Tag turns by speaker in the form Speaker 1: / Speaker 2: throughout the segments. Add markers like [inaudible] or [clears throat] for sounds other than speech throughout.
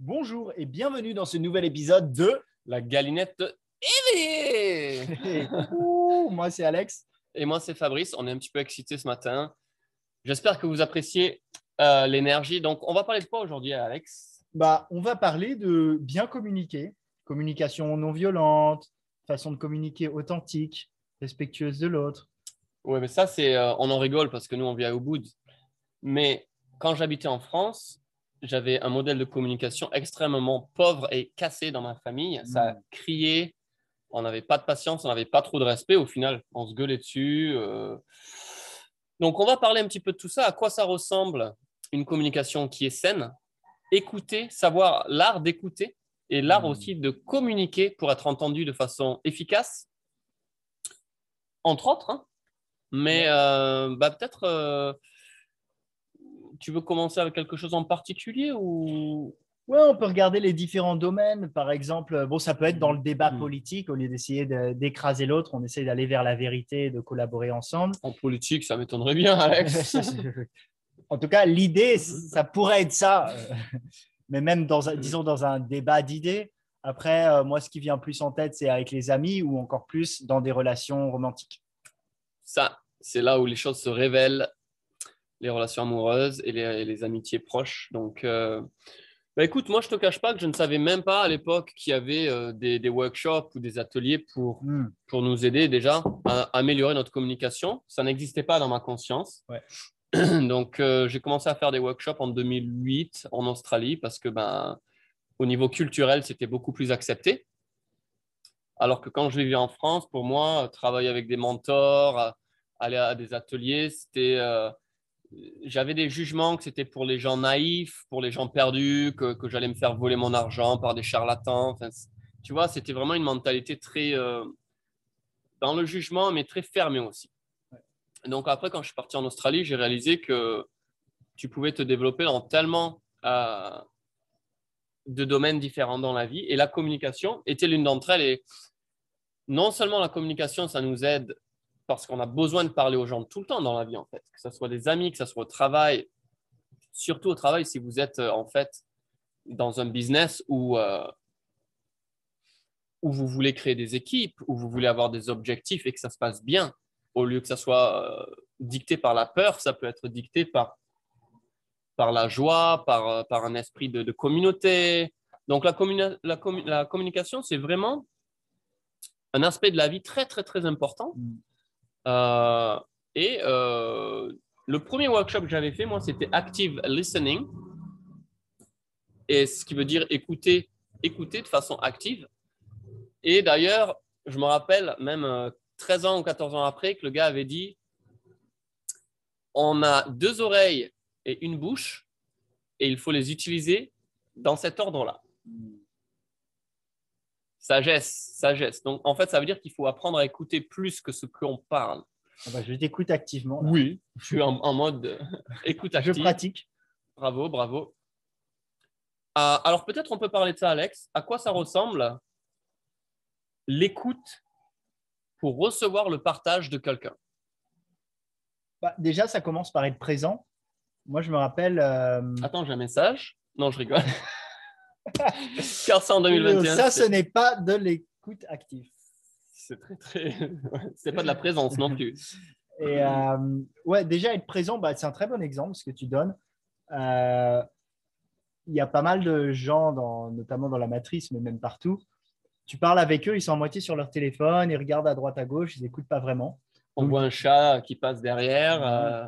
Speaker 1: Bonjour et bienvenue dans ce nouvel épisode de
Speaker 2: La galinette éveillée [laughs]
Speaker 1: Ouh, Moi, c'est Alex.
Speaker 2: Et moi, c'est Fabrice. On est un petit peu excités ce matin. J'espère que vous appréciez euh, l'énergie. Donc, on va parler de quoi aujourd'hui, Alex?
Speaker 1: Bah, on va parler de bien communiquer, communication non violente, façon de communiquer authentique, respectueuse de l'autre.
Speaker 2: Oui, mais ça, c'est, euh, on en rigole parce que nous, on vit à Ubud. Mais quand j'habitais en France, j'avais un modèle de communication extrêmement pauvre et cassé dans ma famille. Ça
Speaker 1: Mm.
Speaker 2: criait, on n'avait pas de patience, on n'avait pas trop de respect. Au final, on se gueulait dessus. euh. Donc, on va parler un petit peu de tout ça. À quoi ça ressemble une communication qui est saine? Écouter, savoir l'art d'écouter et l'art
Speaker 1: Mm.
Speaker 2: aussi de communiquer pour être entendu de façon efficace, entre autres. hein. Mais euh, bah, peut-être, euh, tu veux commencer avec quelque chose en particulier ou?
Speaker 1: Ouais, on peut regarder les différents domaines. Par exemple, bon, ça peut être dans le débat
Speaker 2: Mm.
Speaker 1: politique. Au lieu d'essayer de- d'écraser l'autre, on essaie d'aller vers la vérité et de collaborer ensemble.
Speaker 2: en politique, ça m'étonnerait bien, [laughs] Alex.
Speaker 1: en tout cas, l'idée, ça pourrait être ça. euh, [laughs] Mais même dans, un, disons, dans un débat d'idées. Après, euh, moi, ce qui vient plus en tête, c'est avec les amis ou encore plus dans des relations romantiques.
Speaker 2: ça, c'est là où les choses se révèlent, les relations amoureuses et les, et les amitiés proches. Donc, euh, bah, écoute, moi, je te cache pas que je ne savais même pas à l'époque qu'il y avait euh, des, des workshops ou des ateliers pour,
Speaker 1: Hmm.
Speaker 2: pour nous aider déjà à améliorer notre communication. Ça n'existait pas dans ma conscience.
Speaker 1: Ouais. [clears throat]
Speaker 2: Donc, euh, j'ai commencé à faire des workshops en 2008 en Australie parce que, ben, au niveau culturel, c'était beaucoup plus accepté. Alors que quand je vivais en France, pour moi, travailler avec des mentors, aller à des ateliers, c'était, euh, j'avais des jugements que c'était pour les gens naïfs, pour les gens perdus, que, que j'allais me faire voler mon argent par des charlatans. Enfin, tu vois, c'était vraiment une mentalité très euh, dans le jugement, mais très fermée aussi. Donc après, quand je suis parti en Australie, j'ai réalisé que tu pouvais te développer dans tellement euh, de domaines différents dans la vie. Et la communication était l'une d'entre elles. Et non seulement la communication, ça nous aide parce qu'on a besoin de parler aux gens tout le temps dans la vie, en fait, que ce soit des amis, que ce soit au travail, surtout au travail, si vous êtes euh, en fait dans un business où, euh, où vous voulez créer des équipes, où vous voulez avoir des objectifs et que ça se passe bien, au lieu que ça soit euh, dicté par la peur, ça peut être dicté par, par la joie, par, par un esprit de, communauté. Donc la, communi- la, commu- la communication, c'est vraiment un aspect de la vie très, très, très important. Euh, et euh, le premier workshop que j'avais fait, moi, c'était active listening. Et ce qui veut dire écouter, écouter de façon active. Et d'ailleurs, je me rappelle même euh, 13 ans ou 14 ans après que le gars avait dit on a deux oreilles et une bouche et il faut les utiliser dans cet ordre-là. Sagesse, sagesse. Donc, en fait, ça veut dire qu'il faut apprendre à écouter plus que ce qu'on parle.
Speaker 1: Ah bah, je t'écoute activement. là.
Speaker 2: Oui, je suis en, en mode euh, [laughs] écoute
Speaker 1: Je
Speaker 2: active.
Speaker 1: pratique.
Speaker 2: Bravo, bravo. Euh, alors, peut-être on peut parler de ça, Alex. À quoi ça ressemble l'écoute pour recevoir le partage de quelqu'un?
Speaker 1: Bah, déjà, ça commence par être présent. Moi, je me rappelle. euh,
Speaker 2: Attends, j'ai un message. Non, je rigole. [laughs] Car ça en 2021.
Speaker 1: ça, ce n'est pas de l'écoute active.
Speaker 2: c'est très, très. [laughs] c'est pas de la présence non plus.
Speaker 1: Et euh, ouais, déjà être présent, bah, c'est un très bon exemple ce que tu donnes. Euh, Il y a pas mal de gens, dans, notamment dans la matrice, mais même partout. Tu parles avec eux, ils sont à moitié sur leur téléphone, ils regardent à droite à gauche, ils n'écoutent pas vraiment.
Speaker 2: On voit un chat qui passe derrière. euh,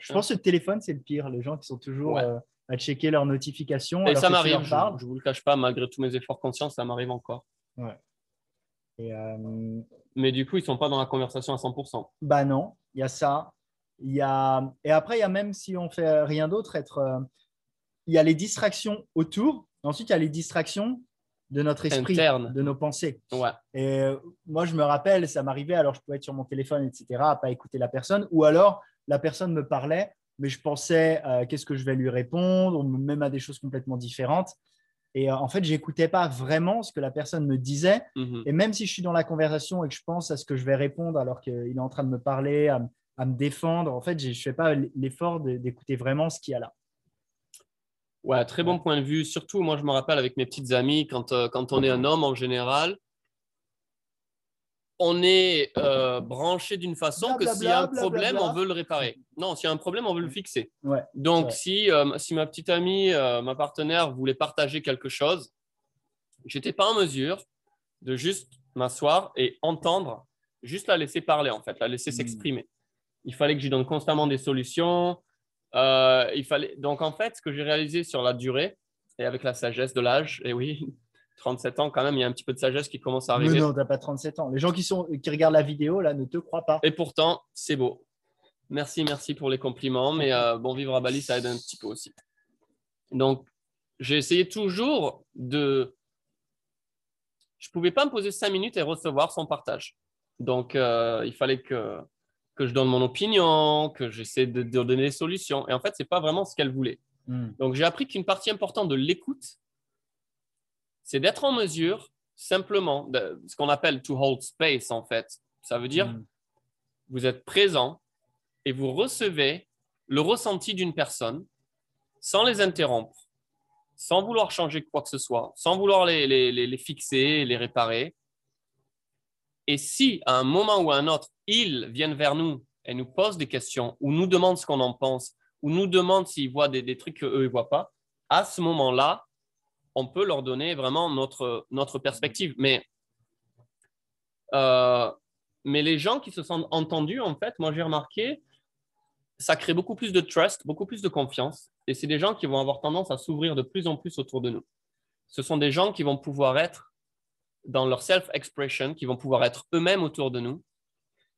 Speaker 1: Je pense que le téléphone, c'est le pire. Les gens qui sont toujours
Speaker 2: Ouais.
Speaker 1: À checker leurs notifications.
Speaker 2: Et
Speaker 1: alors
Speaker 2: ça m'arrive, je ne vous le cache pas, malgré tous mes efforts conscients, ça m'arrive encore.
Speaker 1: Et, euh,
Speaker 2: Mais du coup, ils ne sont pas dans la conversation à 100%.
Speaker 1: Bah non, il y a ça. Y a... Et après, il y a même si on fait rien d'autre, être... euh, il y a les distractions autour. Ensuite, il y a les distractions de notre esprit,
Speaker 2: Interne.
Speaker 1: de nos pensées.
Speaker 2: Ouais.
Speaker 1: Et euh, moi, je me rappelle, ça m'arrivait, alors je pouvais être sur mon téléphone, etc., à pas écouter la personne. Ou alors, la personne me parlait, mais je pensais euh, qu'est-ce que je vais lui répondre, même à des choses complètement différentes. Et euh, en fait, j'écoutais pas vraiment ce que la personne me disait.
Speaker 2: Mhm.
Speaker 1: Et même si je suis dans la conversation et que je pense à ce que je vais répondre alors qu'il est en train de me parler, à, me défendre, en fait, je ne fais pas l'effort d'écouter vraiment ce qu'il y a là.
Speaker 2: Ouais, très bon point de vue. Surtout, moi, je me rappelle avec mes petites amies, quand, euh, quand on est un homme en général, on est euh, branché d'une façon que s'il y a un problème, on veut le réparer. Non, s'il y a un problème, on veut le fixer. Donc, si, euh, si ma petite amie, ma partenaire voulait partager quelque chose, j'étais pas en mesure de juste m'asseoir et entendre, juste la laisser parler, en fait, la laisser hmm. s'exprimer. Il fallait que j'y donne constamment des solutions. Euh, il fallait... Donc, en fait, ce que j'ai réalisé sur la durée, et avec la sagesse de l'âge, et oui, 37 ans quand même, il y a un petit peu de sagesse qui commence à arriver.
Speaker 1: Mais non, tu n'as pas 37 ans. Les gens qui, sont, qui regardent la vidéo, là, ne te croient pas.
Speaker 2: Et pourtant, c'est beau. Merci, merci pour les compliments, mais euh, bon, vivre à Bali, ça aide un petit peu aussi. Donc, j'ai essayé toujours de... Je ne pouvais pas me poser cinq minutes et recevoir son partage. Donc, euh, il fallait que que je donne mon opinion, que j'essaie de, donner des solutions. Et en fait, ce n'est pas vraiment ce qu'elle voulait. Hmm. Donc, j'ai appris qu'une partie importante de l'écoute, c'est d'être en mesure simplement, de, ce qu'on appelle to hold space, en fait. Ça veut dire, hmm. vous êtes présent et vous recevez le ressenti d'une personne sans les interrompre, sans vouloir changer quoi que ce soit, sans vouloir les, les, les fixer, les réparer. Et si à un moment ou à un autre, ils viennent vers nous et nous posent des questions ou nous demandent ce qu'on en pense ou nous demandent s'ils voient des, trucs qu'eux ne voient pas, à ce moment-là, on peut leur donner vraiment notre, notre perspective. Mais, euh, mais les gens qui se sentent entendus, en fait, moi j'ai remarqué, ça crée beaucoup plus de trust, beaucoup plus de confiance. Et c'est des gens qui vont avoir tendance à s'ouvrir de plus en plus autour de nous. Ce sont des gens qui vont pouvoir être dans leur self-expression, qui vont pouvoir être eux-mêmes autour de nous.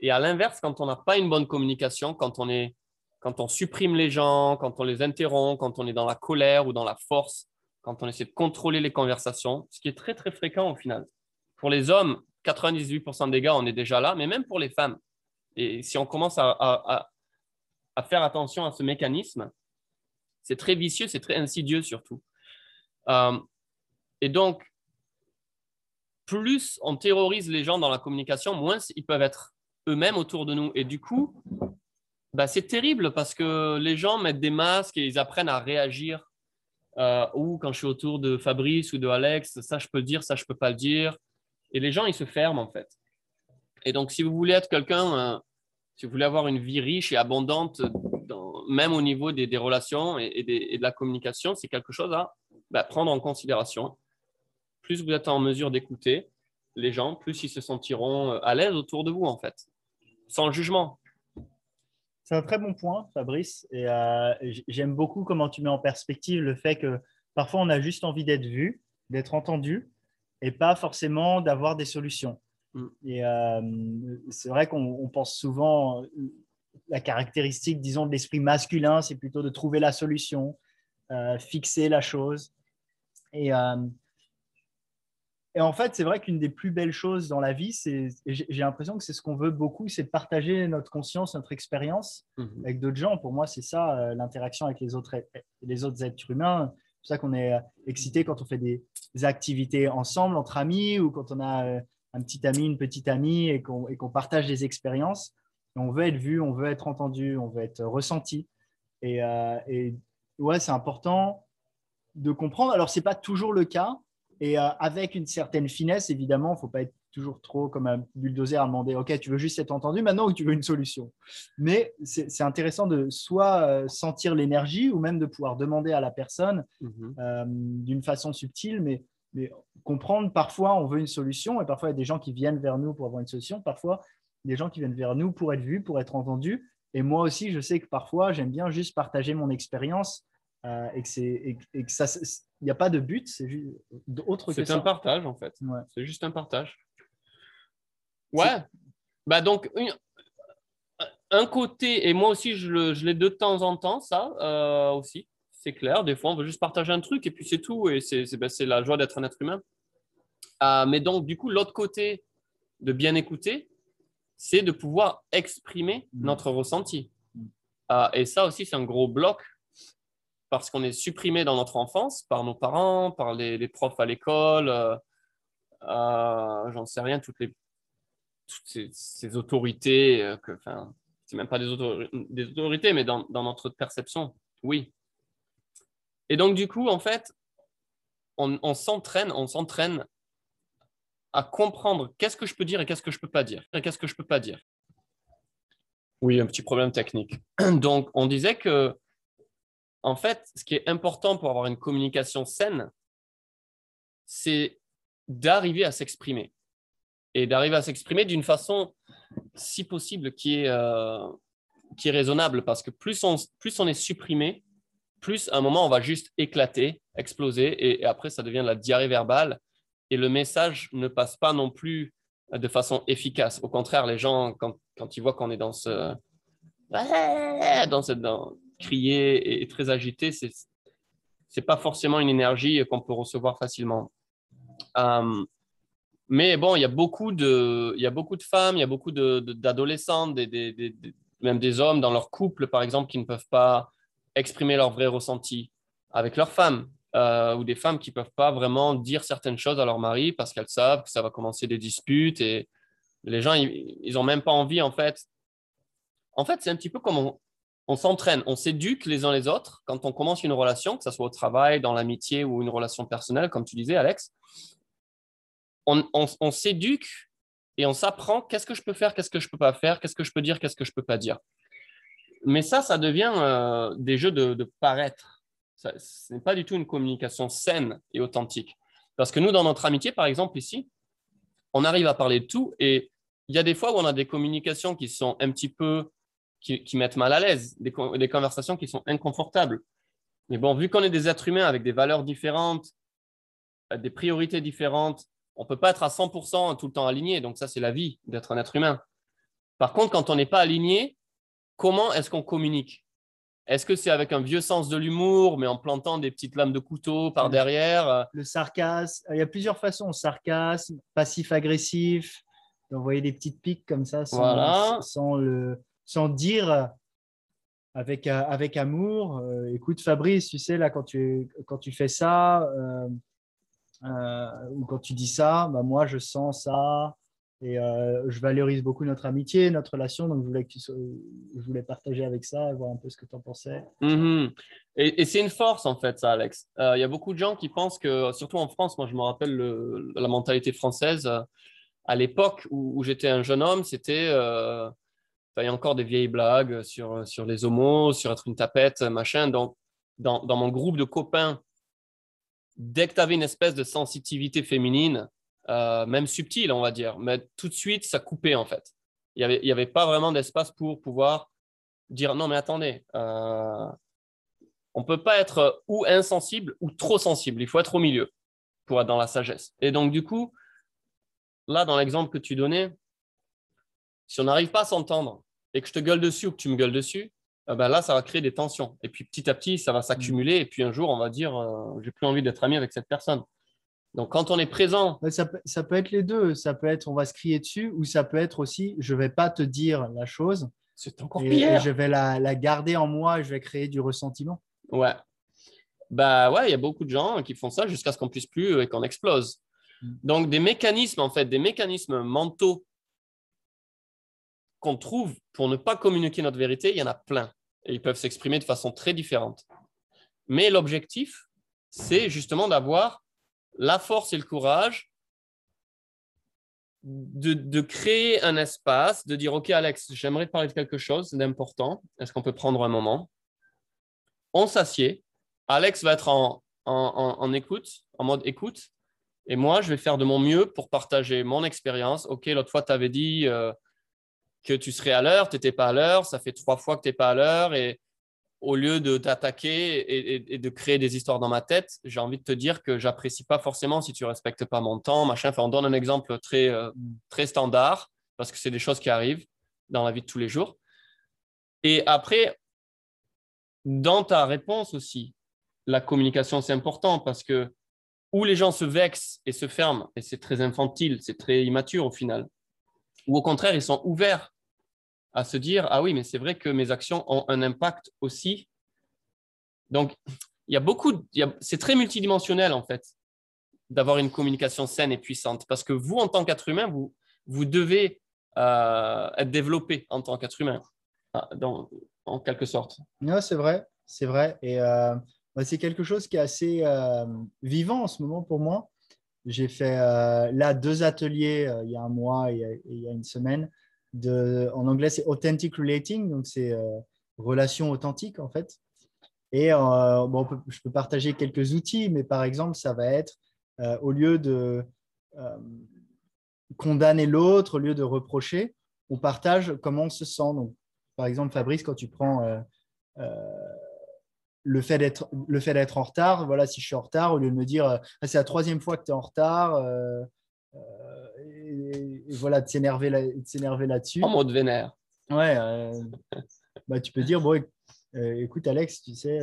Speaker 2: Et à l'inverse, quand on n'a pas une bonne communication, quand on, est, quand on supprime les gens, quand on les interrompt, quand on est dans la colère ou dans la force, quand on essaie de contrôler les conversations, ce qui est très, très fréquent au final. Pour les hommes, 98% des gars, on est déjà là, mais même pour les femmes. Et si on commence à, faire attention à ce mécanisme, c'est très vicieux, c'est très insidieux surtout. Euh, et donc, plus on terrorise les gens dans la communication, moins ils peuvent être eux-mêmes autour de nous. Et du coup, bah, c'est terrible parce que les gens mettent des masques et ils apprennent à réagir. Euh, ou quand je suis autour de Fabrice ou de Alex, ça je peux le dire, ça je peux pas le dire. Et les gens, ils se ferment en fait. Et donc, si vous voulez être quelqu'un, euh, si vous voulez avoir une vie riche et abondante, même au niveau des, relations et, de la communication, c'est quelque chose à bah, prendre en considération plus vous êtes en mesure d'écouter les gens, plus ils se sentiront euh, à l'aise autour de vous, en fait, sans jugement.
Speaker 1: C'est un très bon point, Fabrice. Et euh, j'aime beaucoup comment tu mets en perspective le fait que parfois on a juste envie d'être vu, d'être entendu, et pas forcément d'avoir des solutions. Mm. Et euh, c'est vrai qu'on pense souvent la caractéristique, disons, de l'esprit masculin, c'est plutôt de trouver la solution, fixer la chose. Et et en fait, c'est vrai qu'une des plus belles choses dans la vie, c'est, j'ai l'impression que c'est ce qu'on veut beaucoup, c'est de partager notre conscience, notre expérience mhm. avec d'autres gens. Pour moi, c'est ça, euh, l'interaction avec les autres, les autres êtres humains. C'est pour ça qu'on est euh, excité quand on fait des, activités ensemble, entre amis, ou quand on a euh, un petit ami, une petite amie, et qu'on, partage des expériences. on veut être vu, on veut être entendu, on veut être ressenti. Et, et ouais, c'est important de comprendre. Alors, c'est pas toujours le cas et euh, avec une certaine finesse, évidemment, il ne faut pas être toujours trop comme un bulldozer à demander Ok, tu veux juste être entendu maintenant ou tu veux une solution? Mais c'est intéressant de soit euh, sentir l'énergie ou même de pouvoir demander à la personne mhm. euh, d'une façon subtile, mais, mais, comprendre parfois on veut une solution et parfois il y a des gens qui viennent vers nous pour avoir une solution, parfois des gens qui viennent vers nous pour être vus, pour être entendus. Et moi aussi, je sais que parfois j'aime bien juste partager mon expérience et que, et, et que ça il n'y a pas de but, c'est juste autre
Speaker 2: C'est un partage en fait. C'est juste un partage. Ouais. Bah donc un côté et moi aussi je, l'ai de temps en temps ça euh, aussi. C'est clair. Des fois on veut juste partager un truc et puis c'est tout et c'est ben, la joie d'être un être humain. Euh, mais donc du coup l'autre côté de bien écouter, c'est de pouvoir exprimer mm. notre ressenti. Mm. Euh, et ça aussi c'est un gros bloc parce qu'on est supprimé dans notre enfance par nos parents, par les, profs à l'école, euh, euh, j'en sais rien, toutes, les, toutes ces, autorités, euh, que, enfin, c'est même pas des, autorités, mais dans, notre perception, oui. Et donc, du coup, en fait, on, s'entraîne, on s'entraîne à comprendre qu'est-ce que je peux dire et qu'est-ce que je ne peux pas dire. Et qu'est-ce que je peux pas dire. Oui, un petit problème technique. Donc, on disait que, en fait, ce qui est important pour avoir une communication saine, c'est d'arriver à s'exprimer. Et d'arriver à s'exprimer d'une façon, si possible, qui est, euh, qui est raisonnable. Parce que plus on, plus on est supprimé, plus à un moment, on va juste éclater, exploser, et, après, ça devient de la diarrhée verbale. Et le message ne passe pas non plus de façon efficace. Au contraire, les gens, quand, quand ils voient qu'on est dans ce. dans cette. Dans, crier et, très agité, c'est n'est pas forcément une énergie qu'on peut recevoir facilement. Euh, mais bon, il y a beaucoup de, il y a beaucoup de femmes, il y a beaucoup d'adolescentes, de, même des hommes dans leur couple, par exemple, qui ne peuvent pas exprimer leur vrai ressenti avec leur femme, euh, ou des femmes qui ne peuvent pas vraiment dire certaines choses à leur mari parce qu'elles savent que ça va commencer des disputes et les gens, ils n'ont même pas envie, en fait. En fait, c'est un petit peu comme on, s'entraîne, on s'éduque les uns les autres quand on commence une relation, que ce soit au travail, dans l'amitié ou une relation personnelle, comme tu disais, Alex. On, on s'éduque et on s'apprend qu'est-ce que je peux faire, qu'est-ce que je ne peux pas faire, qu'est-ce que je peux dire, qu'est-ce que je ne peux pas dire mais ça, ça devient euh, des jeux de, paraître. ce n'est pas du tout une communication saine et authentique. Parce que nous, dans notre amitié, par exemple, ici, on arrive à parler de tout et il y a des fois où on a des communications qui sont un petit peu, qui, mettent mal à l'aise, des, des, conversations qui sont inconfortables. Mais bon, vu qu'on est des êtres humains avec des valeurs différentes, euh, des priorités différentes, on ne peut pas être à 100% tout le temps aligné. Donc ça, c'est la vie d'être un être humain. Par contre, quand on n'est pas aligné, comment est-ce qu'on communique? Est-ce que c'est avec un vieux sens de l'humour, mais en plantant des petites lames de couteau par derrière
Speaker 1: Le sarcasme, il y a plusieurs façons sarcasme, passif-agressif, d'envoyer des petites piques comme ça sans, le, sans dire avec, avec amour. Euh, écoute, Fabrice, tu sais, là, quand tu, quand tu fais ça, euh, euh, ou quand tu dis ça, bah, moi, je sens ça. Et euh, je valorise beaucoup notre amitié, notre relation. Donc, je voulais, que je voulais partager avec ça, voir un peu ce que tu en pensais.
Speaker 2: Mhm. Et, c'est une force, en fait, ça, Alex. Euh, il y a beaucoup de gens qui pensent que, surtout en France, moi, je me rappelle la mentalité française. Euh, à l'époque où, j'étais un jeune homme, c'était. Il y a encore des vieilles blagues sur, sur les homos, sur être une tapette, machin. Donc, dans, dans mon groupe de copains, dès que tu avais une espèce de sensitivité féminine, euh, même subtil, on va dire. Mais tout de suite, ça coupait en fait. Il n'y avait, y avait pas vraiment d'espace pour pouvoir dire non, mais attendez, euh, on ne peut pas être ou insensible ou trop sensible. Il faut être au milieu pour être dans la sagesse. Et donc, du coup, là, dans l'exemple que tu donnais, si on n'arrive pas à s'entendre et que je te gueule dessus ou que tu me gueules dessus, eh ben là, ça va créer des tensions. Et puis petit à petit, ça va s'accumuler. Et puis un jour, on va dire, euh, j'ai plus envie d'être ami avec cette personne. Donc, quand on est présent.
Speaker 1: Ça peut, être les deux. Ça peut être on va se crier dessus ou ça peut être aussi je ne vais pas te dire la chose.
Speaker 2: C'est encore pire.
Speaker 1: Et je vais la, garder en moi et je vais créer du ressentiment.
Speaker 2: Ouais. Bah ouais, il y a beaucoup de gens qui font ça jusqu'à ce qu'on puisse plus et qu'on explose. Mm. Donc, des mécanismes, en fait, des mécanismes mentaux qu'on trouve pour ne pas communiquer notre vérité, il y en a plein. Et ils peuvent s'exprimer de façon très différente. Mais l'objectif, c'est justement d'avoir la force et le courage de, créer un espace, de dire, OK, Alex, j'aimerais te parler de quelque chose d'important. Est-ce qu'on peut prendre un moment? On s'assied. Alex va être en, en, écoute, en mode écoute. Et moi, je vais faire de mon mieux pour partager mon expérience. OK, l'autre fois, tu avais dit euh, que tu serais à l'heure, tu n'étais pas à l'heure. Ça fait trois fois que tu n'es pas à l'heure. Et au lieu de t'attaquer et, de créer des histoires dans ma tête, j'ai envie de te dire que j'apprécie pas forcément si tu respectes pas mon temps, machin. Enfin, on donne un exemple très, euh, très standard parce que c'est des choses qui arrivent dans la vie de tous les jours. Et après, dans ta réponse aussi, la communication, c'est important parce que où les gens se vexent et se ferment, et c'est très infantile, c'est très immature au final, ou au contraire, ils sont ouverts à se dire, ah oui, mais c'est vrai que mes actions ont un impact aussi. Donc, il y a beaucoup, c'est très multidimensionnel en fait, d'avoir une communication saine et puissante, parce que vous, en tant qu'être humain, vous, vous devez euh, être développé en tant qu'être humain, ah, en quelque sorte.
Speaker 1: Non, c'est vrai, c'est vrai. Et euh, bah, c'est quelque chose qui est assez euh, vivant en ce moment pour moi. J'ai fait euh, là deux ateliers euh, il y a un mois et, il y a une semaine. En anglais, c'est Authentic Relating, donc c'est relation authentique en fait. Et bon, je peux partager quelques outils, mais par exemple, ça va être au lieu de condamner l'autre, au lieu de reprocher, on partage comment on se sent. Donc, par exemple, Fabrice, quand tu prends le fait d'être le fait d'être en retard voilà si je suis en retard au lieu de me dire euh, c'est la troisième fois que tu es en retard euh, euh, et, voilà de s'énerver là, s'énerver là-dessus.
Speaker 2: En mode vénère.
Speaker 1: Ouais bah, tu peux dire bon écoute Alex tu sais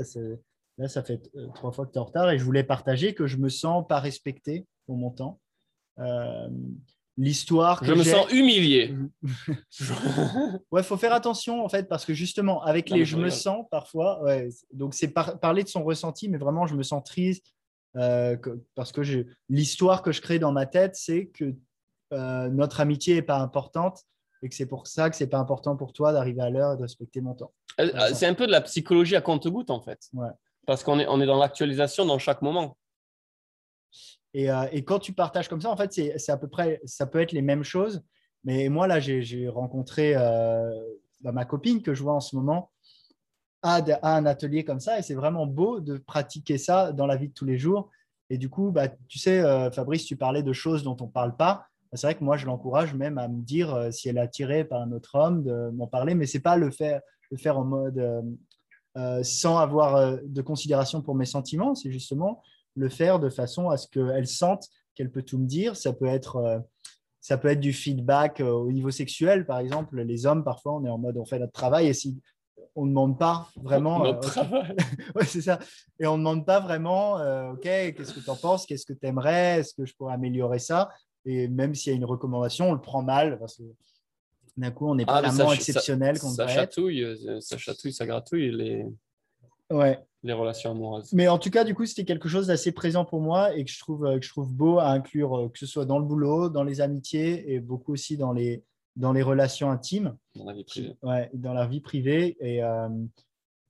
Speaker 1: là ça fait trois fois que tu es en retard et je voulais partager que je me sens pas respecté pour mon temps l'histoire.
Speaker 2: Je me sens humilié. [laughs]
Speaker 1: ouais, faut faire attention en fait parce que justement avec les je, me sens parfois, ouais, donc c'est parler de son ressenti, mais vraiment je me sens triste euh, parce que l'histoire que je crée dans ma tête, c'est que euh, notre amitié est pas importante et que c'est pour ça que c'est pas important pour toi d'arriver à l'heure et de respecter mon temps.
Speaker 2: Euh, c'est un peu de la psychologie à compte-goutte en fait.
Speaker 1: Ouais.
Speaker 2: Parce qu'on est, on est dans l'actualisation dans chaque moment.
Speaker 1: Euh, et, quand tu partages comme ça, en fait, c'est à peu près, ça peut être les mêmes choses. Mais moi, là, j'ai rencontré euh, bah, ma copine que je vois en ce moment à, un atelier comme ça. Et c'est vraiment beau de pratiquer ça dans la vie de tous les jours. Et du coup, bah, tu sais, euh, Fabrice, tu parlais de choses dont on ne parle pas. C'est vrai que moi, je l'encourage même à me dire si elle est attirée par un autre homme, de m'en parler. Mais ce n'est pas le faire, le faire en mode sans avoir de considération pour mes sentiments. C'est justement le faire de façon à ce qu'elle sente qu'elle peut tout me dire. Ça peut être, euh, ça peut être du feedback euh, au niveau sexuel, par exemple. Les hommes, parfois, on est en mode on fait notre travail et si on ne demande pas vraiment.
Speaker 2: Notre euh, travail. [laughs]
Speaker 1: ouais, c'est ça. Et on ne demande pas vraiment, OK, qu'est-ce que tu en penses Qu'est-ce que tu aimerais Est-ce que je pourrais améliorer ça? Et même s'il y a une recommandation, on le prend mal parce que d'un coup, on n'est pas ah, vraiment exceptionnel.
Speaker 2: Ça, ça chatouille, ça chatouille, ça gratouille. Les...
Speaker 1: Ouais
Speaker 2: les relations amoureuses.
Speaker 1: Mais en tout cas, du coup, c'était quelque chose d'assez présent pour moi et que je trouve, euh, que je trouve beau à inclure, euh, que ce soit dans le boulot, dans les amitiés et beaucoup aussi dans les, dans les relations intimes.
Speaker 2: Dans la vie privée.
Speaker 1: Ouais, dans la vie privée. Et, euh,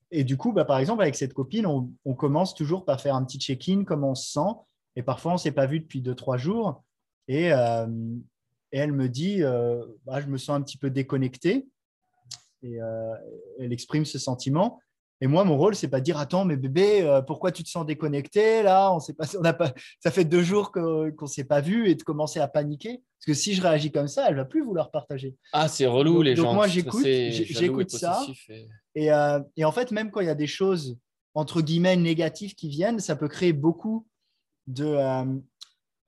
Speaker 1: et du coup, bah, par exemple, avec cette copine, on, on commence toujours par faire un petit check-in, comment on se sent. Et parfois, on ne s'est pas vu depuis deux, trois jours. Et, et elle me dit, bah, je me sens un petit peu déconnecté. Et elle exprime ce sentiment. Et moi, mon rôle, c'est pas de dire attends, mais bébé, euh, pourquoi tu te sens déconnecté là? On sait pas, [laughs] on a pas, ça fait deux jours qu'on ne s'est pas vu et de commencer à paniquer. Parce que si je réagis comme ça, elle va plus vouloir partager.
Speaker 2: Ah, c'est relou les gens.
Speaker 1: Donc moi, j'écoute, j'écoute ça. Et... Euh, et, en fait, même quand il y a des choses entre guillemets négatives qui viennent, ça peut créer beaucoup de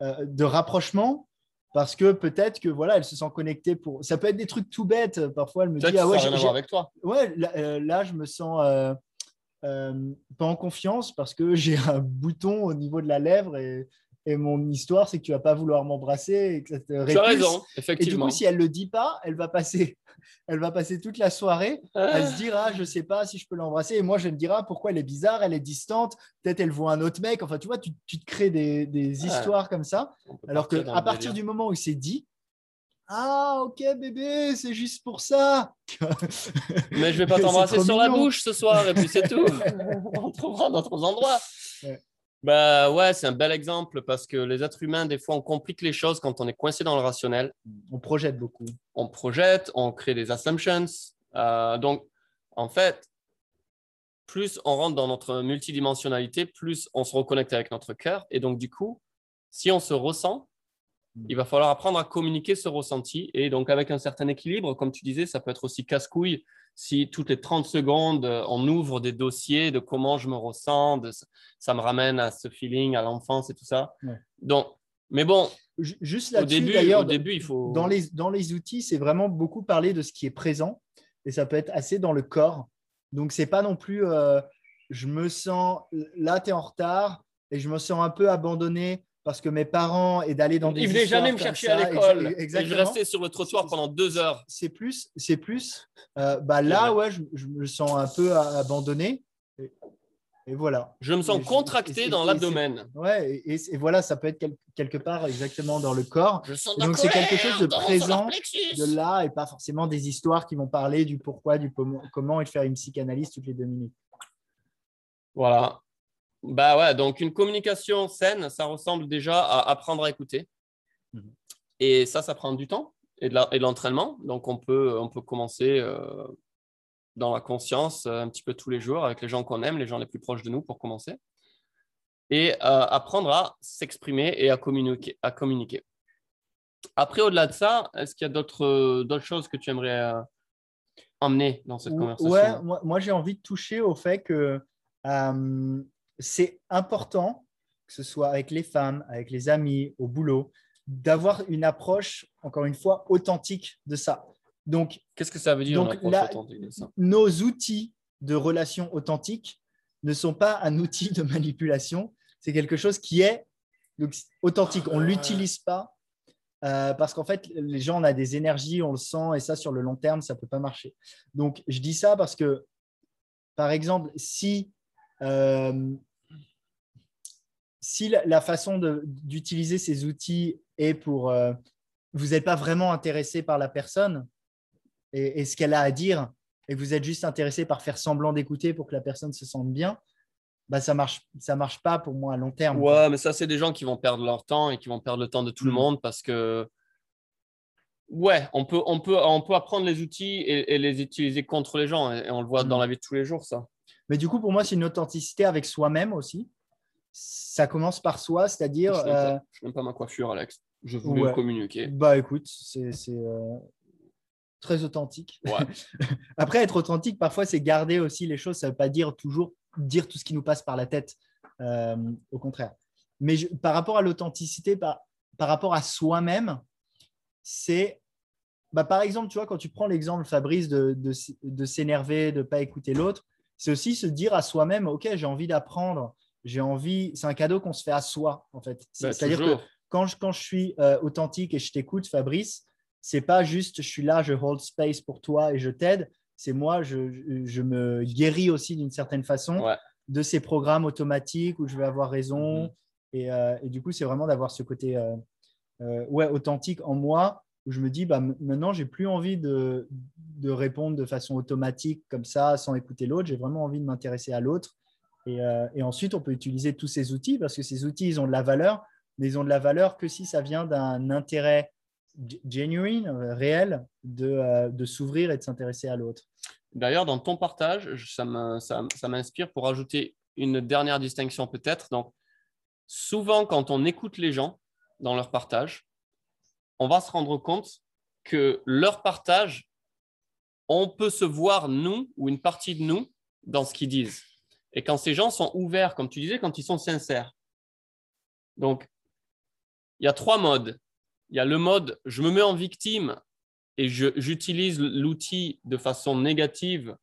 Speaker 1: euh, de rapprochement parce que peut-être que voilà, elle se sent connectée pour. Ça peut être des trucs tout bêtes. Parfois, elle me dit
Speaker 2: ah ouais, j'ai avec toi.
Speaker 1: Ouais, euh, là, je me sens euh, euh, pas en confiance parce que [laughs] j'ai un bouton au niveau de la lèvre et, et mon histoire, c'est que tu vas pas vouloir m'embrasser et que ça te
Speaker 2: Tu as raison, effectivement.
Speaker 1: Et du coup, si elle le dit pas, elle va passer [laughs] elle va passer toute la soirée. À se dire ah je sais pas si je peux l'embrasser. Et moi je me dirai ah, pourquoi elle est bizarre elle est distante. Peut-être elle voit un autre mec. Enfin tu vois tu, te crées des, histoires comme ça. Alors que à partir du moment où c'est dit ah ok bébé c'est juste pour ça.
Speaker 2: Mais je vais pas [laughs] t'embrasser sur la bouche ce soir et puis c'est [laughs] tout. On trouvera d'autres endroits bah ouais, c'est un bel exemple parce que les êtres humains, des fois, on complique les choses quand on est coincé dans le rationnel.
Speaker 1: On projette beaucoup.
Speaker 2: On projette, on crée des assumptions. Euh, donc, en fait, plus on rentre dans notre multidimensionnalité, plus on se reconnecte avec notre cœur. Et donc, du coup, si on se ressent, il va falloir apprendre à communiquer ce ressenti. Et donc, avec un certain équilibre, comme tu disais, ça peut être aussi casse-couille si toutes les 30 secondes, euh, on ouvre des dossiers de comment je me ressens, ça me ramène à ce feeling, à l'enfance et tout ça. Donc, mais bon,
Speaker 1: juste là au début, au début, il faut. Dans les, dans les outils, c'est vraiment beaucoup parler de ce qui est présent et ça peut être assez dans le corps. Donc, c'est pas non plus euh, je me sens là, tu es en retard et je me sens un peu abandonné parce que mes parents et d'aller dans des.
Speaker 2: Ils venaient jamais me chercher à l'école. Exactement. je restais sur le trottoir pendant deux heures.
Speaker 1: C'est plus, c'est plus. Euh, bah là, ouais, je, me sens un peu abandonné. Et, voilà.
Speaker 2: Je me sens contracté dans l'abdomen.
Speaker 1: Ouais, et, voilà, ça peut être quelque part exactement dans le corps.
Speaker 2: Je sens
Speaker 1: donc c'est quelque chose de présent, de là, et pas forcément des histoires qui vont parler du pourquoi, du comment, et faire une psychanalyse toutes les deux minutes.
Speaker 2: Voilà. Bah ouais, donc une communication saine, ça ressemble déjà à apprendre à écouter. Mhm. Et ça, ça prend du temps et de l'entraînement. Donc on peut, on peut commencer euh, dans la conscience euh, un petit peu tous les jours avec les gens qu'on aime, les gens les plus proches de nous pour commencer. Et euh, apprendre à s'exprimer et à communiquer, à communiquer. Après, au-delà de ça, est-ce qu'il y a d'autres choses que tu aimerais emmener dans cette conversation?
Speaker 1: Ouais, moi, moi j'ai envie de toucher au fait que c'est important, que ce soit avec les femmes, avec les amis, au boulot, d'avoir une approche, encore une fois, authentique de ça. Donc,
Speaker 2: qu'est-ce que ça veut dire
Speaker 1: donc, de ça? Nos outils de relation authentique ne sont pas un outil de manipulation, c'est quelque chose qui est authentique. On ne l'utilise pas euh, parce qu'en fait, les gens, on a des énergies, on le sent, et ça, sur le long terme, ça ne peut pas marcher. Donc, je dis ça parce que, par exemple, si euh, si la, façon d'utiliser ces outils est pour euh, vous n'êtes pas vraiment intéressé par la personne et, ce qu'elle a à dire, et que vous êtes juste intéressé par faire semblant d'écouter pour que la personne se sente bien, bah ça marche ça marche pas pour moi à long terme.
Speaker 2: Ouais, mais ça c'est des gens qui vont perdre leur temps et qui vont perdre le temps de tout le mm. monde parce que ouais, on peut on peut on peut apprendre les outils et, les utiliser contre les gens et, on le voit dans mm. la vie de tous les jours ça.
Speaker 1: Mais du coup, pour moi, c'est une authenticité avec soi-même aussi. Ça commence par soi, c'est-à-dire.
Speaker 2: Je n'aime euh, pas ma coiffure, Alex. Je voulais communiquer.
Speaker 1: Bah écoute, c'est euh, très authentique. [laughs] Après, être authentique, parfois, c'est garder aussi les choses. Ça ne veut pas dire toujours dire tout ce qui nous passe par la tête. Euh, au contraire. Mais par rapport à l'authenticité, par, par rapport à soi-même, c'est bah, par exemple, tu vois, quand tu prends l'exemple, Fabrice, de, de, de s'énerver, de ne pas écouter l'autre, c'est aussi se dire à soi-même, OK, j'ai envie d'apprendre, j'ai envie, c'est un cadeau qu'on se fait à soi, en fait. Bah, c'est-à-dire que quand je, quand je suis euh, authentique et je t'écoute, Fabrice, c'est pas juste je suis là, je hold space pour toi et je t'aide. C'est moi, je, je, me guéris aussi d'une certaine façon de ces programmes automatiques où je vais avoir raison. Mm-hmm. et, euh, et, du coup, c'est vraiment d'avoir ce côté euh, ouais, authentique en moi où je me dis, bah, maintenant, j'ai plus envie de, de, répondre de façon automatique comme ça, sans écouter l'autre. J'ai vraiment envie de m'intéresser à l'autre. Et, euh, et, ensuite, on peut utiliser tous ces outils parce que ces outils, ils ont de la valeur, mais ils ont de la valeur que si ça vient d'un intérêt genuine, euh, réel, de, euh, de s'ouvrir et de s'intéresser à l'autre.
Speaker 2: D'ailleurs, dans ton partage, ça m'inspire pour ajouter une dernière distinction peut-être. Donc, souvent, quand on écoute les gens dans leur partage, on va se rendre compte que leur partage, on peut se voir, nous, ou une partie de nous, dans ce qu'ils disent. Et quand ces gens sont ouverts, comme tu disais, quand ils sont sincères. Donc, il y a trois modes. Il y a le mode je me mets en victime et j'utilise l'outil de façon négative.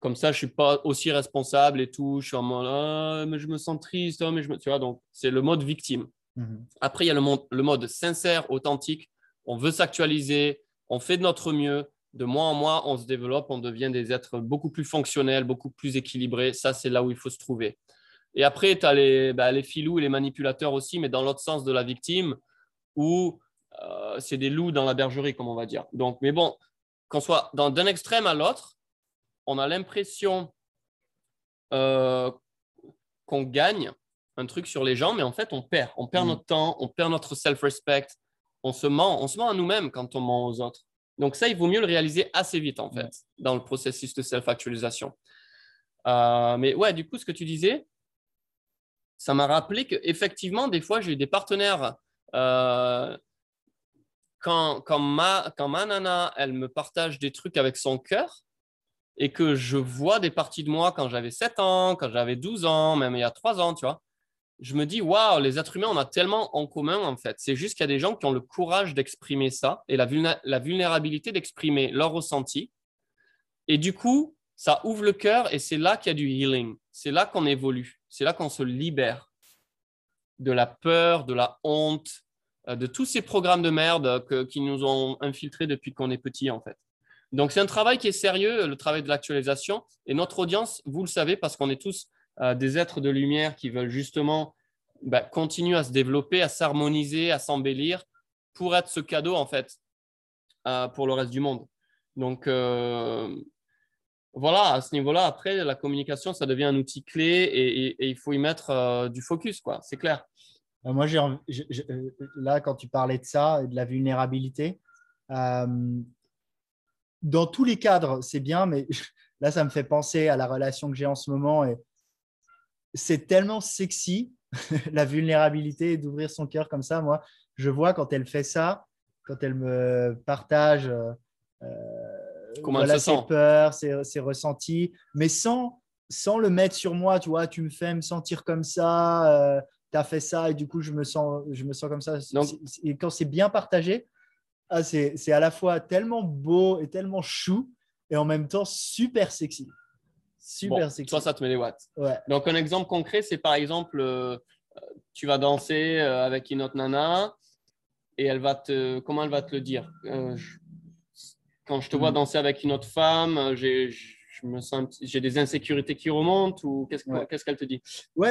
Speaker 2: Comme ça, je ne suis pas aussi responsable et tout. Je suis en mode ah, mais je me sens triste. Oh, mais je me... Tu vois, donc c'est le mode victime. Mhm. Après, il y a le mode sincère, authentique on veut s'actualiser, on fait de notre mieux. De mois en mois, on se développe, on devient des êtres beaucoup plus fonctionnels, beaucoup plus équilibrés. Ça, c'est là où il faut se trouver. Et après, tu as les, bah, les filous et les manipulateurs aussi, mais dans l'autre sens de la victime, où euh, c'est des loups dans la bergerie, comme on va dire. Donc, mais bon, qu'on soit d'un extrême à l'autre, on a l'impression euh, qu'on gagne un truc sur les gens, mais en fait, on perd. On perd mmh. notre temps, on perd notre self-respect, on se ment, on se ment à nous-mêmes quand on ment aux autres. Donc ça, il vaut mieux le réaliser assez vite, en fait, dans le processus de self-actualisation. Euh, mais ouais, du coup, ce que tu disais, ça m'a rappelé qu'effectivement, des fois, j'ai eu des partenaires, euh, quand, quand, ma, quand ma nana, elle me partage des trucs avec son cœur, et que je vois des parties de moi quand j'avais 7 ans, quand j'avais 12 ans, même il y a 3 ans, tu vois, je me dis, waouh, les êtres humains, on a tellement en commun, en fait. C'est juste qu'il y a des gens qui ont le courage d'exprimer ça et la, vulnérabilité d'exprimer leur ressenti. Et du coup, ça ouvre le cœur et c'est là qu'il y a du healing. C'est là qu'on évolue. C'est là qu'on se libère de la peur, de la honte, euh, de tous ces programmes de merde qui nous ont infiltrés depuis qu'on est petit, en fait. Donc, c'est un travail qui est sérieux, le travail de l'actualisation. Et notre audience, vous le savez, parce qu'on est tous des êtres de lumière qui veulent justement bah, continuer à se développer, à s'harmoniser, à s'embellir pour être ce cadeau en fait euh, pour le reste du monde. Donc, euh, voilà, à ce niveau-là, après, la communication, ça devient un outil clé et, il faut y mettre euh, du focus, quoi. C'est clair.
Speaker 1: Euh, moi, j'ai là, quand tu parlais de ça et de la vulnérabilité, dans tous les cadres, c'est bien, mais [laughs] là, ça me fait penser à la relation que j'ai en ce moment et c'est tellement sexy [laughs] la vulnérabilité d'ouvrir son cœur comme ça. Moi, je vois quand elle fait ça, quand elle me partage euh,
Speaker 2: euh
Speaker 1: ses peurs, ses, ressentis, mais sans, sans le mettre sur moi. Tu vois, tu me fais me sentir comme ça, euh, tu as fait ça et du coup, je me sens, je me sens comme ça. et quand c'est bien partagé, ah, c'est à la fois tellement beau et tellement chou et en même temps super sexy. Super sexy.
Speaker 2: Toi, ça te met les watts. Donc, un exemple concret, c'est par exemple, euh, tu vas danser euh, avec une autre nana et elle va te. Comment elle va te le dire? Euh, Quand je te vois mm. danser avec une autre femme, j'ai. Je me sens j'ai des insécurités qui remontent ou qu'est-ce qu'elle te dit?
Speaker 1: Oui,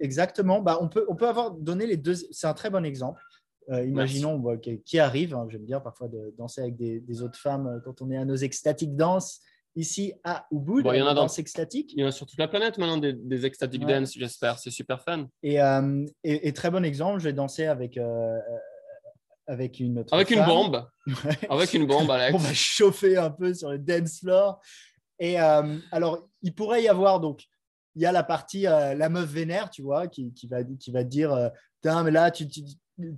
Speaker 1: exactement. Bah, on, peut, on peut avoir donné les deux. C'est un très bon exemple. imaginons qui arrive, hein, j'aime bien parfois de danser avec des, des, autres femmes quand on est à nos extatiques danses ici à Ubud,
Speaker 2: bon, il y en a
Speaker 1: dans extatique.
Speaker 2: Il y en a sur toute la planète maintenant des, des ecstatic dance, j'espère. C'est super fun.
Speaker 1: Euh, et, et, très bon exemple, je vais danser avec, euh, euh, avec une autre
Speaker 2: Avec une bombe. avec une bombe, Alex.
Speaker 1: On va chauffer un peu sur le dance floor. Et alors, il pourrait y avoir donc, il y a la partie la meuf vénère, tu vois, qui, qui va, qui va dire, mais là, tu, tu,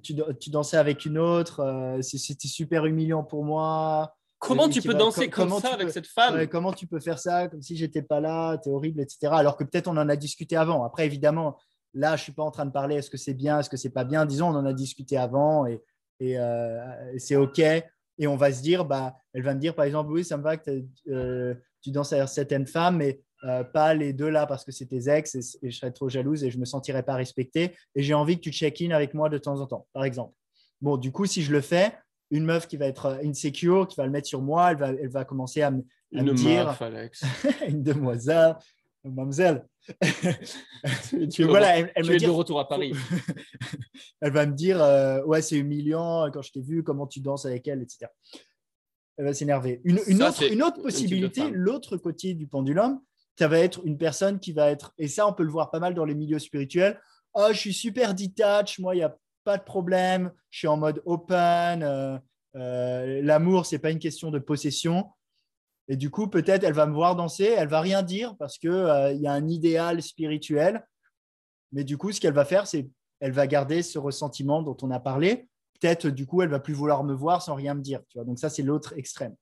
Speaker 1: tu, tu, dansais avec une autre, c'était super humiliant pour moi.
Speaker 2: Comment tu peux danser comme ça avec cette femme?
Speaker 1: Comment tu peux faire ça comme si j'étais pas là, tu es horrible, etc. Alors que peut-être on en a discuté avant. Après, évidemment, là, je suis pas en train de parler est-ce que c'est bien, est-ce que c'est pas bien? Disons, on en a discuté avant et, et, euh, c'est OK. Et on va se dire, bah, elle va me dire, par exemple, oui, ça me va que euh, tu danses avec certaines femmes, mais euh, pas les deux là parce que c'est tes ex et, je serais trop jalouse et je me sentirais pas respectée. Et j'ai envie que tu check-in avec moi de temps en temps, par exemple. Bon, du coup, si je le fais, une meuf qui va être euh, insecure, qui va le mettre sur moi, elle va, elle va commencer à, me, dire.
Speaker 2: Meuf, Alex. [laughs]
Speaker 1: une demoiselle, une mademoiselle.
Speaker 2: tu, [laughs] voilà, elle, elle me de retour à Paris. [laughs]
Speaker 1: elle va me dire euh, Ouais, c'est humiliant quand je t'ai vu, comment tu danses avec elle, etc. Elle va s'énerver. Une, une, autre, une autre possibilité, l'autre côté du pendulum, ça va être une personne qui va être, et ça, on peut le voir pas mal dans les milieux spirituels. Oh, je suis super detached, moi, il y a pas de problème, je suis en mode open, euh, euh, l'amour, c'est pas une question de possession. Et du coup, peut-être elle va me voir danser, elle va rien dire parce qu'il euh, y a un idéal spirituel. Mais du coup, ce qu'elle va faire, c'est elle va garder ce ressentiment dont on a parlé. Peut-être, du coup, elle va plus vouloir me voir sans rien me dire. Tu vois Donc ça, c'est l'autre extrême.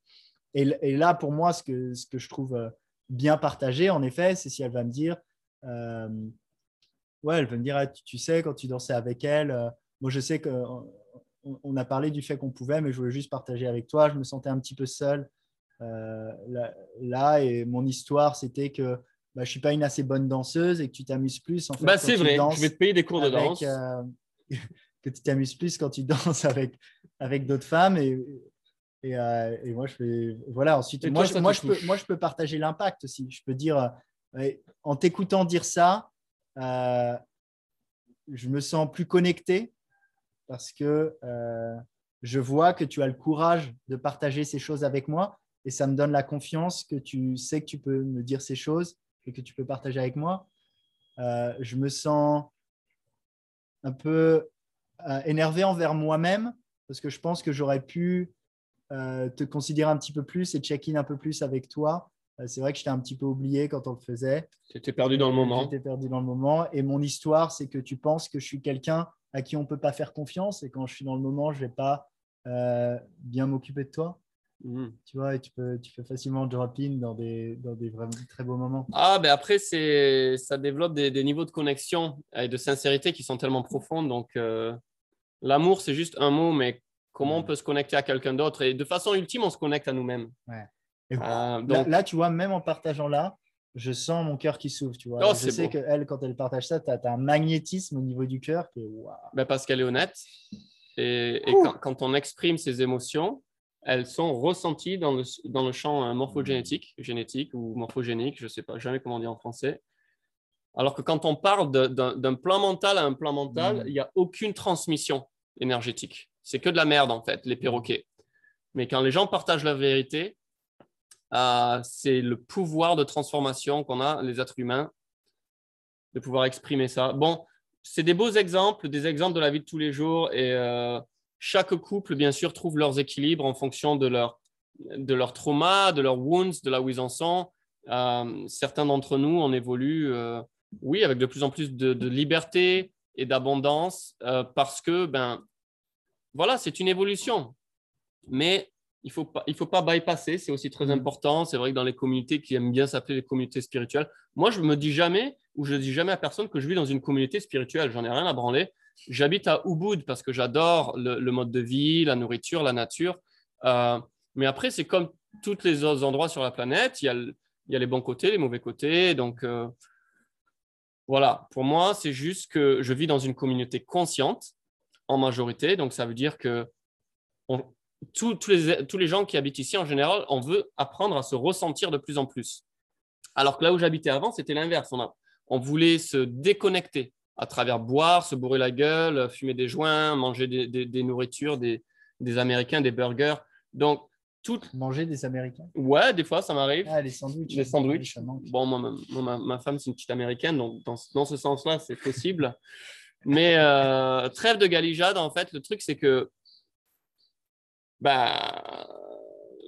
Speaker 1: Et, là, pour moi, ce que, ce que je trouve bien partagé, en effet, c'est si elle va me dire, ouais, elle va me dire, ah, tu, sais, quand tu dansais avec elle, moi, je sais qu'on on a parlé du fait qu'on pouvait, mais je voulais juste partager avec toi. Je me sentais un petit peu seul euh, là, et mon histoire, c'était que bah, je ne suis pas une assez bonne danseuse et que tu t'amuses plus. En fait,
Speaker 2: bah, c'est vrai, je vais te payer des cours de danse.
Speaker 1: Euh, [laughs] que tu t'amuses plus quand tu danses avec, avec d'autres femmes. Et, et, euh, et, moi, je fais. Voilà, ensuite, moi, moi, je peux, moi, je peux partager l'impact aussi. Je peux dire, en t'écoutant dire ça, je me sens plus connecté parce que euh, je vois que tu as le courage de partager ces choses avec moi et ça me donne la confiance que tu sais que tu peux me dire ces choses et que tu peux partager avec moi. Euh, je me sens un peu euh, énervé envers moi-même parce que je pense que j'aurais pu te considérer un petit peu plus et check-in un peu plus avec toi. c'est vrai que j'étais un petit peu oublié quand on le faisait.
Speaker 2: Tu étais perdu dans le moment.
Speaker 1: J'étais perdu dans le moment. Et mon histoire, c'est que tu penses que je suis quelqu'un à qui on ne peut pas faire confiance et quand je suis dans le moment, je ne vais pas euh, bien m'occuper de toi. Mhm. Tu vois, et tu peux, tu peux facilement drop in dans des, dans des vraiment très beaux moments.
Speaker 2: Ah, ben après, c'est, ça développe des, des, niveaux de connexion et de sincérité qui sont tellement profonds. Donc, euh, l'amour, c'est juste un mot, mais comment on peut se connecter à quelqu'un d'autre? Et de façon ultime, on se connecte à nous-mêmes.
Speaker 1: Ouais. Euh, donc... là, tu vois, même en partageant là, je sens mon cœur qui s'ouvre, tu vois. Oh, je sais qu'elle, quand elle partage ça, tu as, un magnétisme au niveau du cœur qui est
Speaker 2: ben parce qu'elle est honnête. Et, quand, on exprime ses émotions, elles sont ressenties dans le, dans le champ euh, morphogénétique, génétique ou morphogénique, je ne sais pas jamais comment dire en français. Alors que quand on parle d'un plan mental à un plan mental, mm. il n'y a aucune transmission énergétique. C'est que de la merde, en fait, les perroquets. Mais quand les gens partagent la vérité, Euh, c'est le pouvoir de transformation qu'on a, les êtres humains, de pouvoir exprimer ça. Bon, c'est des beaux exemples, des exemples de la vie de tous les jours. Et euh, chaque couple, bien sûr, trouve leurs équilibres en fonction de leur, de leur trauma, de leurs wounds, de là où ils en sont. Euh, certains d'entre nous, on évolue, oui, avec de plus en plus de, de liberté et d'abondance parce que, ben, voilà, c'est une évolution. Mais il ne faut, pas, il faut pas bypasser, c'est aussi très mm. important. C'est vrai que dans les communautés qui aiment bien s'appeler les communautés spirituelles, moi, je me dis jamais, ou je ne dis jamais à personne que je vis dans une communauté spirituelle. J'en ai rien à branler. J'habite à Ubud parce que j'adore le, mode de vie, la nourriture, la nature. Euh, mais après, c'est comme tous les autres endroits sur la planète. Il y a, il y a les bons côtés, les mauvais côtés. Donc, euh, voilà, pour moi, c'est juste que je vis dans une communauté consciente en majorité. Donc, ça veut dire que tous, les, tous les gens qui habitent ici, en général, on veut apprendre à se ressentir de plus en plus. Alors que là où j'habitais avant, c'était l'inverse. On, on voulait se déconnecter à travers boire, se bourrer la gueule, fumer des joints, manger des, nourritures, des, Américains, des burgers. Donc, tout...
Speaker 1: Manger des Américains
Speaker 2: Ouais, des fois, ça m'arrive.
Speaker 1: Ah, les sandwichs.
Speaker 2: Les sandwichs. Bon, moi, ma, femme, c'est une petite Américaine, donc dans, dans ce sens-là, c'est possible. Mais euh, trêve de galijade, en fait, le truc, c'est que bah,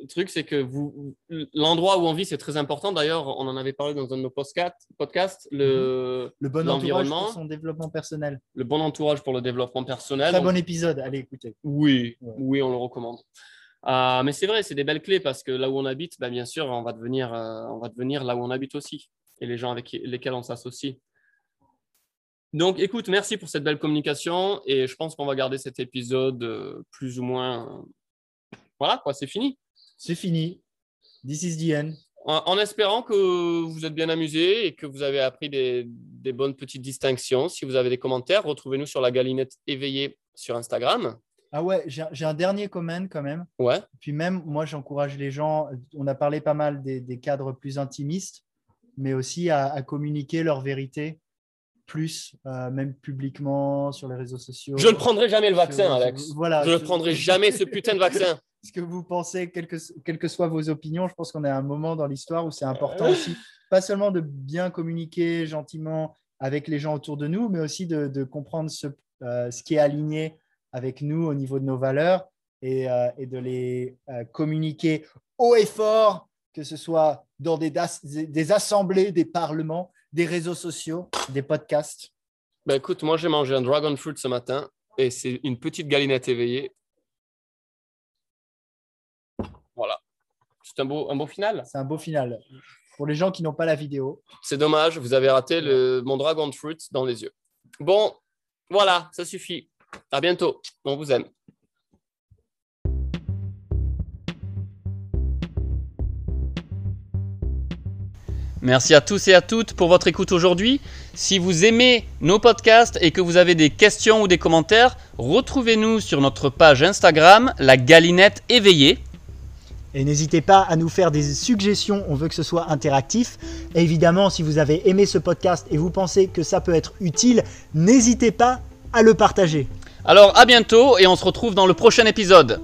Speaker 2: le truc, c'est que vous, l'endroit où on vit, c'est très important. D'ailleurs, on en avait parlé dans un de nos podcasts, le,
Speaker 1: le bon entourage pour son développement personnel.
Speaker 2: Le bon entourage pour le développement personnel.
Speaker 1: Très bon épisode, allez écouter.
Speaker 2: Oui, oui, on le recommande. Euh, mais c'est vrai, c'est des belles clés parce que là où on habite, bah, bien sûr, on va, devenir, euh, on va devenir là où on habite aussi et les gens avec lesquels on s'associe. Donc, écoute, merci pour cette belle communication et je pense qu'on va garder cet épisode euh, plus ou moins voilà, quoi, c'est fini.
Speaker 1: C'est fini. This is the end.
Speaker 2: En, espérant que vous êtes bien amusé et que vous avez appris des, bonnes petites distinctions. Si vous avez des commentaires, retrouvez-nous sur la galinette éveillée sur Instagram.
Speaker 1: Ah ouais, j'ai un dernier comment quand même.
Speaker 2: Ouais.
Speaker 1: Puis même, moi, j'encourage les gens, on a parlé pas mal des, cadres plus intimistes, mais aussi à communiquer leur vérité plus, euh, même publiquement, sur les réseaux sociaux.
Speaker 2: Je ne prendrai jamais le vaccin, Alex. Voilà, je ne prendrai jamais ce putain de vaccin. [laughs]
Speaker 1: Ce que vous pensez, quelles que, que soient vos opinions, je pense qu'on est à un moment dans l'histoire où c'est important aussi, pas seulement de bien communiquer gentiment avec les gens autour de nous, mais aussi de, comprendre ce, euh, ce qui est aligné avec nous au niveau de nos valeurs et, euh, et de les communiquer haut et fort, que ce soit dans des, des assemblées, des parlements, des réseaux sociaux, des podcasts?
Speaker 2: Ben Écoute, moi j'ai mangé un dragon fruit ce matin et c'est une petite galinette éveillée. Voilà. C'est un beau, un beau final.
Speaker 1: C'est un beau final. Pour les gens qui n'ont pas la vidéo.
Speaker 2: C'est dommage, vous avez raté le, mon dragon fruit dans les yeux. Bon, voilà, ça suffit. À bientôt. On vous aime. Merci à tous et à toutes pour votre écoute aujourd'hui. Si vous aimez nos podcasts et que vous avez des questions ou des commentaires, retrouvez-nous sur notre page Instagram, la galinette éveillée.
Speaker 1: Et n'hésitez pas à nous faire des suggestions, on veut que ce soit interactif. évidemment, si vous avez aimé ce podcast et vous pensez que ça peut être utile, n'hésitez pas à le partager.
Speaker 2: Alors à bientôt et on se retrouve dans le prochain épisode.